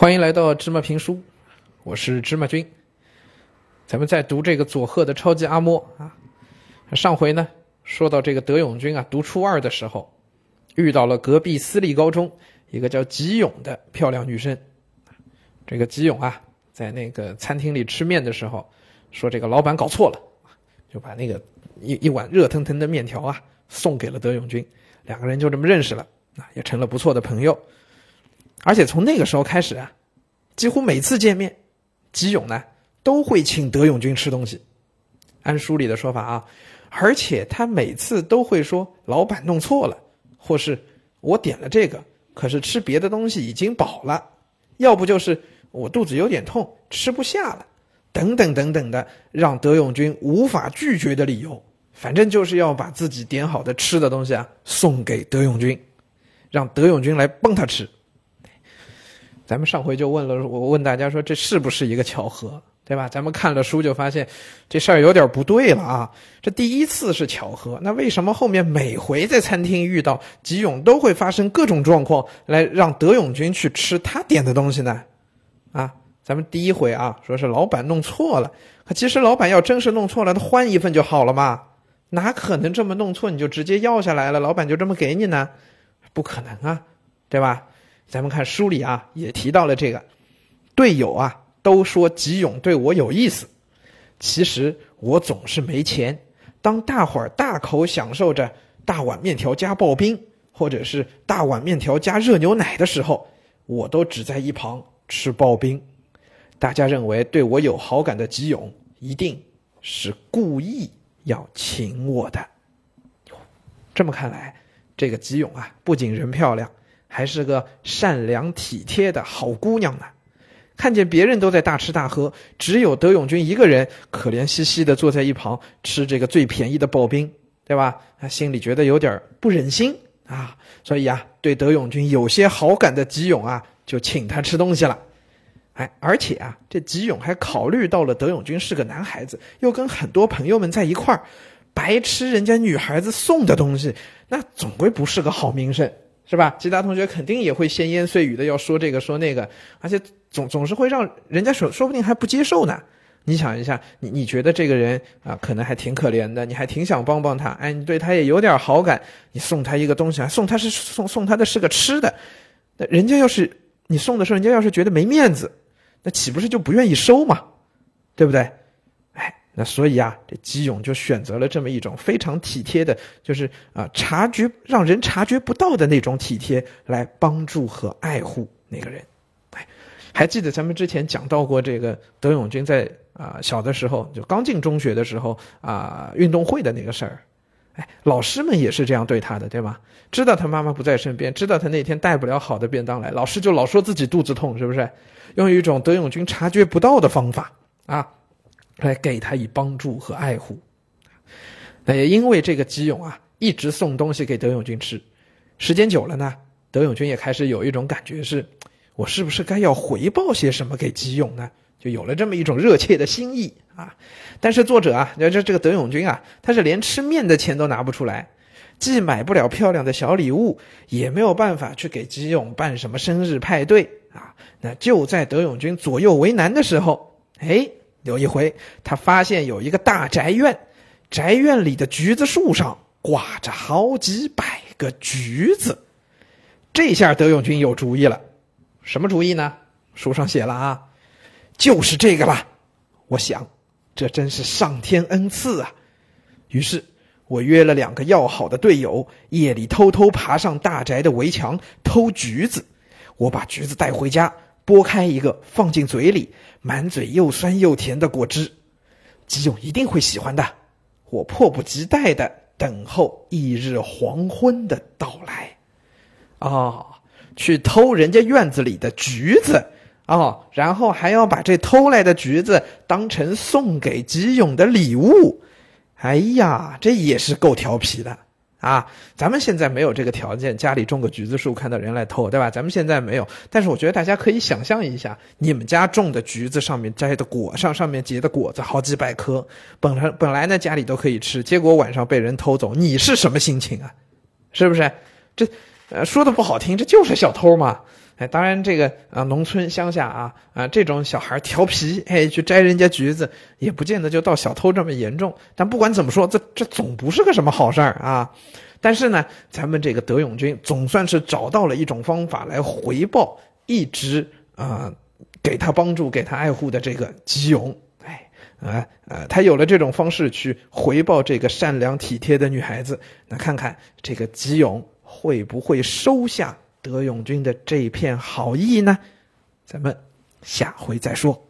欢迎来到芝麻评书，我是芝麻君。咱们在读这个佐贺的超级阿嬷啊，上回呢说到这个德永君啊，读初二的时候遇到了隔壁私立高中一个叫吉永的漂亮女生。这个吉永啊，在那个餐厅里吃面的时候，说这个老板搞错了，就把那个一一碗热腾腾的面条啊送给了德永君，两个人就这么认识了啊，也成了不错的朋友。而且从那个时候开始啊，几乎每次见面，吉勇呢都会请德永君吃东西。按书里的说法啊，而且他每次都会说老板弄错了，或是我点了这个，可是吃别的东西已经饱了，要不就是我肚子有点痛吃不下了，等等等等的，让德永君无法拒绝的理由。反正就是要把自己点好的吃的东西啊送给德永君，让德永君来帮他吃。咱们上回就问了，我问大家说这是不是一个巧合，对吧？咱们看了书就发现这事儿有点不对了啊！这第一次是巧合，那为什么后面每回在餐厅遇到吉永都会发生各种状况，来让德永君去吃他点的东西呢？啊，咱们第一回啊，说是老板弄错了，可其实老板要真是弄错了，他换一份就好了嘛，哪可能这么弄错你就直接要下来了，老板就这么给你呢？不可能啊，对吧？咱们看书里啊，也提到了这个队友啊，都说吉永对我有意思。其实我总是没钱。当大伙儿大口享受着大碗面条加刨冰，或者是大碗面条加热牛奶的时候，我都只在一旁吃刨冰。大家认为对我有好感的吉永，一定是故意要请我的。这么看来，这个吉永啊，不仅人漂亮。还是个善良体贴的好姑娘呢，看见别人都在大吃大喝，只有德永君一个人可怜兮兮的坐在一旁吃这个最便宜的刨冰，对吧？他心里觉得有点不忍心啊，所以啊，对德永君有些好感的吉永啊，就请他吃东西了。哎，而且啊，这吉永还考虑到了德永君是个男孩子，又跟很多朋友们在一块儿，白吃人家女孩子送的东西，那总归不是个好名声。是吧？其他同学肯定也会闲言碎语的，要说这个说那个，而且总总是会让人家说，说不定还不接受呢。你想一下，你你觉得这个人啊，可能还挺可怜的，你还挺想帮帮他，哎，你对他也有点好感，你送他一个东西，送他是送送他的是个吃的，那人家要是你送的时候，人家要是觉得没面子，那岂不是就不愿意收嘛？对不对？那所以啊，这吉勇就选择了这么一种非常体贴的，就是啊，察觉让人察觉不到的那种体贴，来帮助和爱护那个人。哎，还记得咱们之前讲到过这个德永君在啊小的时候，就刚进中学的时候啊，运动会的那个事儿。哎，老师们也是这样对他的，对吗？知道他妈妈不在身边，知道他那天带不了好的便当来，老师就老说自己肚子痛，是不是？用一种德永君察觉不到的方法啊。来给他以帮助和爱护，那也因为这个吉永啊，一直送东西给德永君吃，时间久了呢，德永君也开始有一种感觉是，我是不是该要回报些什么给吉永呢？就有了这么一种热切的心意啊。但是作者啊，你这这个德永君啊，他是连吃面的钱都拿不出来，既买不了漂亮的小礼物，也没有办法去给吉永办什么生日派对啊。那就在德永君左右为难的时候，哎。有一回，他发现有一个大宅院，宅院里的橘子树上挂着好几百个橘子。这下德永君有主意了，什么主意呢？书上写了啊，就是这个了。我想，这真是上天恩赐啊。于是，我约了两个要好的队友，夜里偷偷爬上大宅的围墙偷橘子。我把橘子带回家。剥开一个，放进嘴里，满嘴又酸又甜的果汁，吉永一定会喜欢的。我迫不及待的等候翌日黄昏的到来。哦，去偷人家院子里的橘子，哦，然后还要把这偷来的橘子当成送给吉永的礼物。哎呀，这也是够调皮的。啊，咱们现在没有这个条件，家里种个橘子树，看到人来偷，对吧？咱们现在没有，但是我觉得大家可以想象一下，你们家种的橘子上面摘的果上，上面结的果子好几百颗，本来本来呢家里都可以吃，结果晚上被人偷走，你是什么心情啊？是不是？这，呃，说的不好听，这就是小偷嘛。哎，当然这个啊，农村乡下啊啊，这种小孩调皮，哎，去摘人家橘子，也不见得就到小偷这么严重。但不管怎么说，这这总不是个什么好事儿啊。但是呢，咱们这个德永军总算是找到了一种方法来回报一直啊给他帮助、给他爱护的这个吉永。哎，啊呃，他有了这种方式去回报这个善良体贴的女孩子。那看看这个吉永会不会收下？德永军的这一片好意呢，咱们下回再说。